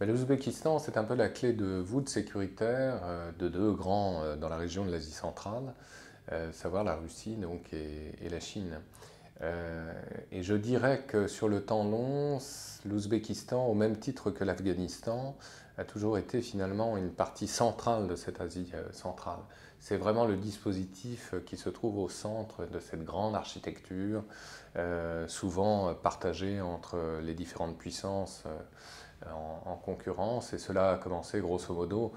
L'Ouzbékistan, c'est un peu la clé de voûte sécuritaire euh, de deux grands euh, dans la région de l'Asie centrale, euh, savoir la Russie donc, et, la Chine. et je dirais que sur le temps long, l'Ouzbékistan, au même titre que l'Afghanistan, a toujours été finalement une partie centrale de cette Asie centrale. C'est vraiment le dispositif qui se trouve au centre de cette grande architecture, souvent partagée entre les différentes puissances en, concurrence. Et cela a commencé grosso modo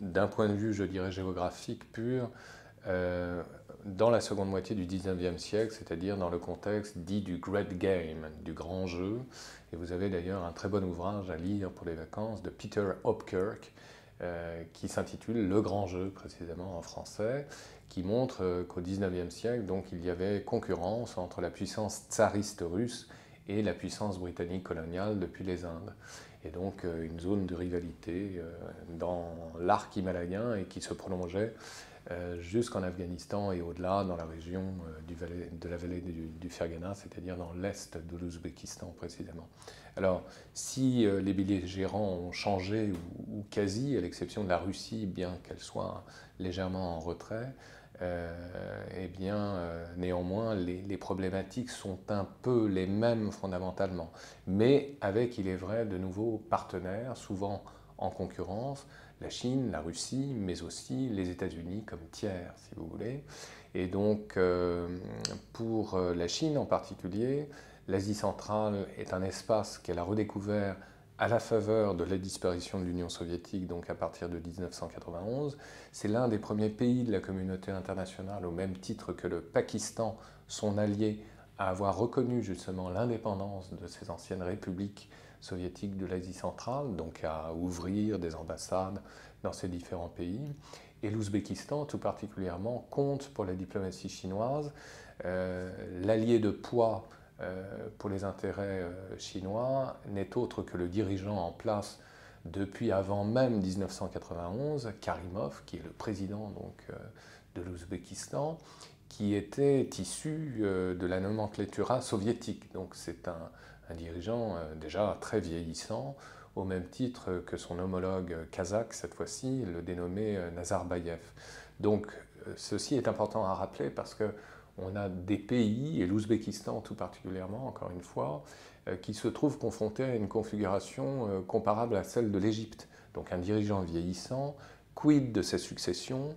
d'un point de vue, je dirais, géographique pur, euh, dans la seconde moitié du 19e siècle, c'est-à-dire dans le contexte dit du Great Game, du grand jeu. Et vous avez d'ailleurs un très bon ouvrage à lire pour les vacances de Peter Hopkirk, euh, qui s'intitule Le Grand Jeu, précisément en français, qui montre euh, qu'au 19e siècle, donc, il y avait concurrence entre la puissance tsariste russe et la puissance britannique coloniale depuis les Indes et donc euh, une zone de rivalité euh, dans l'arc himalayen et qui se prolongeait euh, jusqu'en Afghanistan et au-delà dans la région de la vallée du, Fergana, c'est-à-dire dans l'est de l'Ouzbékistan précisément. Alors, si les belligérants ont changé ou quasi, à l'exception de la Russie, bien qu'elle soit légèrement en retrait, eh bien, euh, néanmoins, les, problématiques sont un peu les mêmes fondamentalement, mais avec, il est vrai, de nouveaux partenaires, souvent en concurrence, la Chine, la Russie, mais aussi les États-Unis comme tiers, si vous voulez. Et donc, euh, pour la Chine en particulier, l'Asie centrale est un espace qu'elle a redécouvert à la faveur de la disparition de l'Union soviétique, donc à partir de 1991. C'est l'un des premiers pays de la communauté internationale, au même titre que le Pakistan, son allié, à avoir reconnu justement l'indépendance de ces anciennes républiques soviétiques de l'Asie centrale, donc à ouvrir des ambassades dans ces différents pays. Et l'Ouzbékistan, tout particulièrement, compte pour la diplomatie chinoise euh, l'allié de poids pour les intérêts euh, chinois n'est autre que le dirigeant en place depuis avant même 1991, Karimov, qui est le président donc, euh, de l'Ouzbékistan, qui était issu de la nomenclatura soviétique. Donc c'est un, un, dirigeant déjà très vieillissant, au même titre que son homologue kazakh, cette fois-ci, le dénommé Nazarbayev. Donc ceci est important à rappeler parce que on a des pays, et l'Ouzbékistan tout particulièrement, encore une fois, euh, qui se trouvent confrontés à une configuration euh, comparable à celle de l'Égypte. Donc un dirigeant vieillissant, quid de ses successions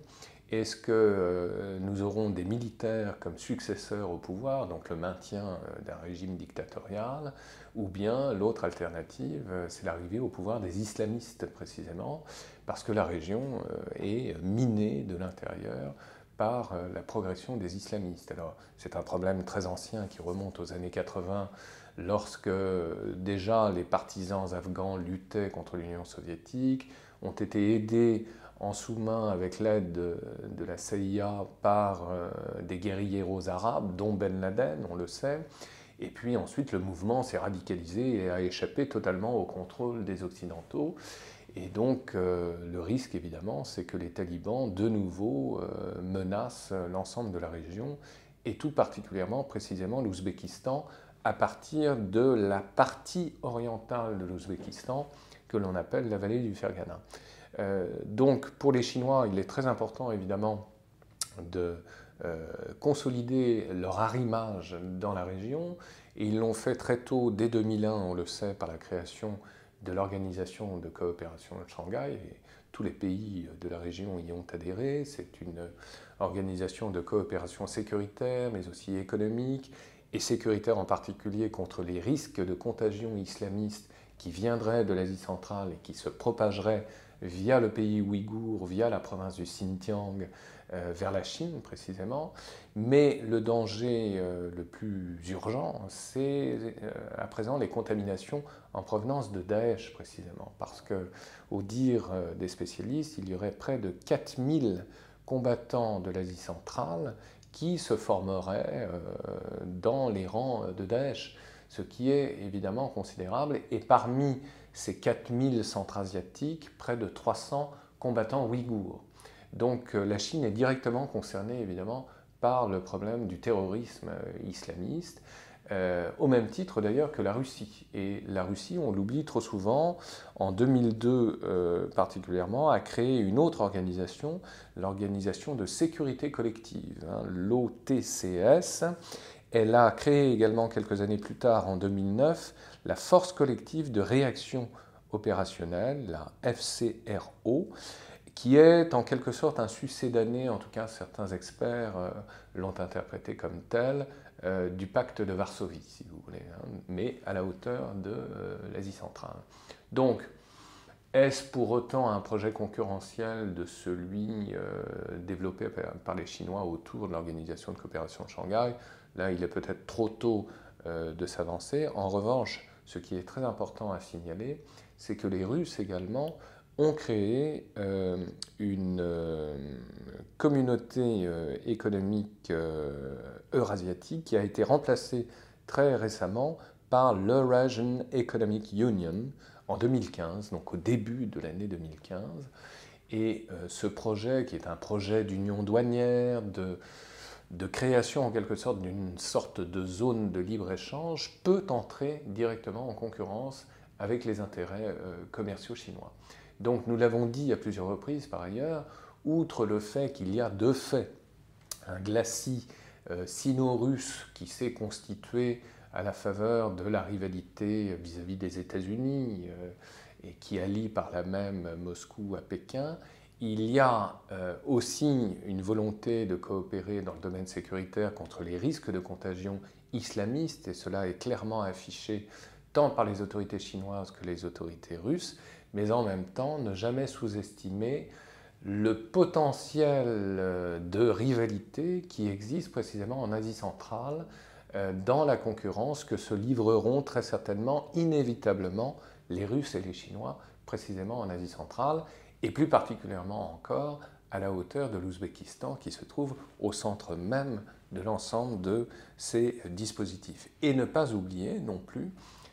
Est-ce que euh, nous aurons des militaires comme successeurs au pouvoir, donc le maintien d'un régime dictatorial, ou bien l'autre alternative, c'est l'arrivée au pouvoir des islamistes précisément, parce que la région est minée de l'intérieur par euh, la progression des islamistes. Alors, c'est un problème très ancien qui remonte aux années 80, lorsque déjà les partisans afghans luttaient contre l'Union soviétique, ont été aidés en sous-main avec l'aide de, la CIA par euh, des guérilleros arabes, dont Ben Laden, on le sait. Et puis ensuite, le mouvement s'est radicalisé et a échappé totalement au contrôle des Occidentaux. Et donc, euh, le risque, évidemment, c'est que les talibans, de nouveau, euh, menacent l'ensemble de la région, et tout particulièrement, précisément, l'Ouzbékistan, à partir de la partie orientale de l'Ouzbékistan, que l'on appelle la vallée du Fergana. Euh, donc, pour les Chinois, il est très important, évidemment, de consolider leur arrimage dans la région, et ils l'ont fait très tôt, dès 2001, on le sait, par la création de l'organisation de coopération de Shanghai. Et tous les pays de la région y ont adhéré. C'est une organisation de coopération sécuritaire, mais aussi économique, et sécuritaire en particulier contre les risques de contagion islamiste qui viendraient de l'Asie centrale et qui se propageraient via le pays ouïghour, via la province du Xinjiang, euh, vers la Chine précisément. Mais le danger euh, le plus urgent, c'est euh, à présent les contaminations en provenance de Daesh précisément. Parce que, au dire des spécialistes, il y aurait près de 4000 combattants de l'Asie centrale qui se formeraient dans les rangs de Daesh, ce qui est évidemment considérable. Et parmi ces 4000 centra-asiatiques, près de 300 combattants ouïghours. Donc euh, la Chine est directement concernée évidemment par le problème du terrorisme euh, islamiste. euh, au même titre d'ailleurs que la Russie. Et la Russie, on l'oublie trop souvent, en 2002 euh, particulièrement, a créé une autre organisation, l'Organisation de sécurité collective, hein, l'OTCS. Elle a créé également quelques années plus tard, en 2009, la Force collective de réaction opérationnelle, la FCRO, qui est en quelque sorte un succédané, en tout cas certains experts euh, l'ont interprété comme tel, euh, du pacte de Varsovie, si vous voulez, hein, mais à la hauteur de euh, l'Asie centrale. Donc, est-ce pour autant un projet concurrentiel de celui développé par les Chinois autour de l'Organisation de coopération de Shanghai? Là, il est peut-être trop tôt de s'avancer. En revanche, ce qui est très important à signaler, c'est que les Russes également ont créé euh, une euh, communauté euh, économique eurasiatique qui a été remplacée très récemment par l'Eurasian Economic Union en 2015, donc au début de l'année 2015. Et ce projet, qui est un projet d'union douanière, de, de création en quelque sorte d'une sorte de zone de libre-échange, peut entrer directement en concurrence avec les intérêts commerciaux chinois. Donc nous l'avons dit à plusieurs reprises par ailleurs, outre le fait qu'il y a de fait un glacis euh, sino-russe qui s'est constitué à la faveur de la rivalité vis-à-vis des États-Unis euh, et qui allie par là même Moscou à Pékin, il y a euh, aussi une volonté de coopérer dans le domaine sécuritaire contre les risques de contagion islamiste, et cela est clairement affiché tant par les autorités chinoises que les autorités russes, mais en même temps ne jamais sous-estimer le potentiel euh, de rivalité qui existe précisément en Asie centrale euh, dans la concurrence que se livreront très certainement, inévitablement, les Russes et les Chinois, précisément en Asie centrale, et plus particulièrement encore à la hauteur de l'Ouzbékistan qui se trouve au centre même de l'ensemble de ces dispositifs. Et ne pas oublier non plus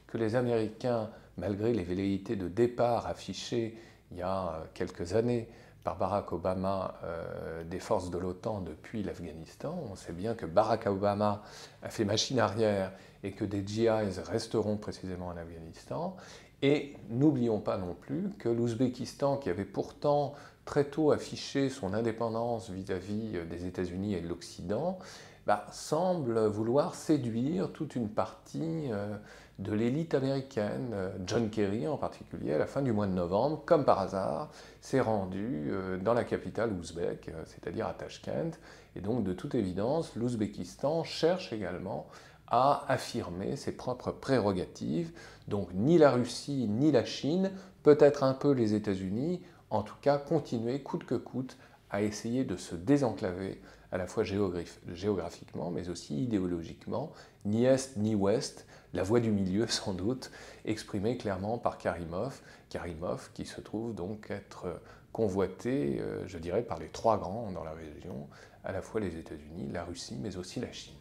que les Américains malgré les velléités de départ affichées il y a quelques années par Barack Obama euh, des forces de l'OTAN depuis l'Afghanistan. On sait bien que Barack Obama a fait machine arrière et que des GIs resteront précisément en Afghanistan. Et n'oublions pas non plus que l'Ouzbékistan, qui avait pourtant très tôt affiché son indépendance vis-à-vis des États-Unis et de l'Occident, bah, semble vouloir séduire toute une partie euh, de l'élite américaine. Euh, John Kerry en particulier, à la fin du mois de novembre, comme par hasard, s'est rendu euh, dans la capitale ouzbek, c'est-à-dire à Tashkent. Et donc, de toute évidence, l'Ouzbékistan cherche également à affirmer ses propres prérogatives. Donc, ni la Russie, ni la Chine, peut-être un peu les États-Unis, en tout cas, continuer coûte que coûte à essayer de se désenclaver à la fois géographiquement, mais aussi idéologiquement, ni Est ni Ouest, la voie du milieu sans doute, exprimée clairement par Karimov, Karimov qui se trouve donc être convoité, euh, je dirais, par les trois grands dans la région, à la fois les États-Unis, la Russie, mais aussi la Chine.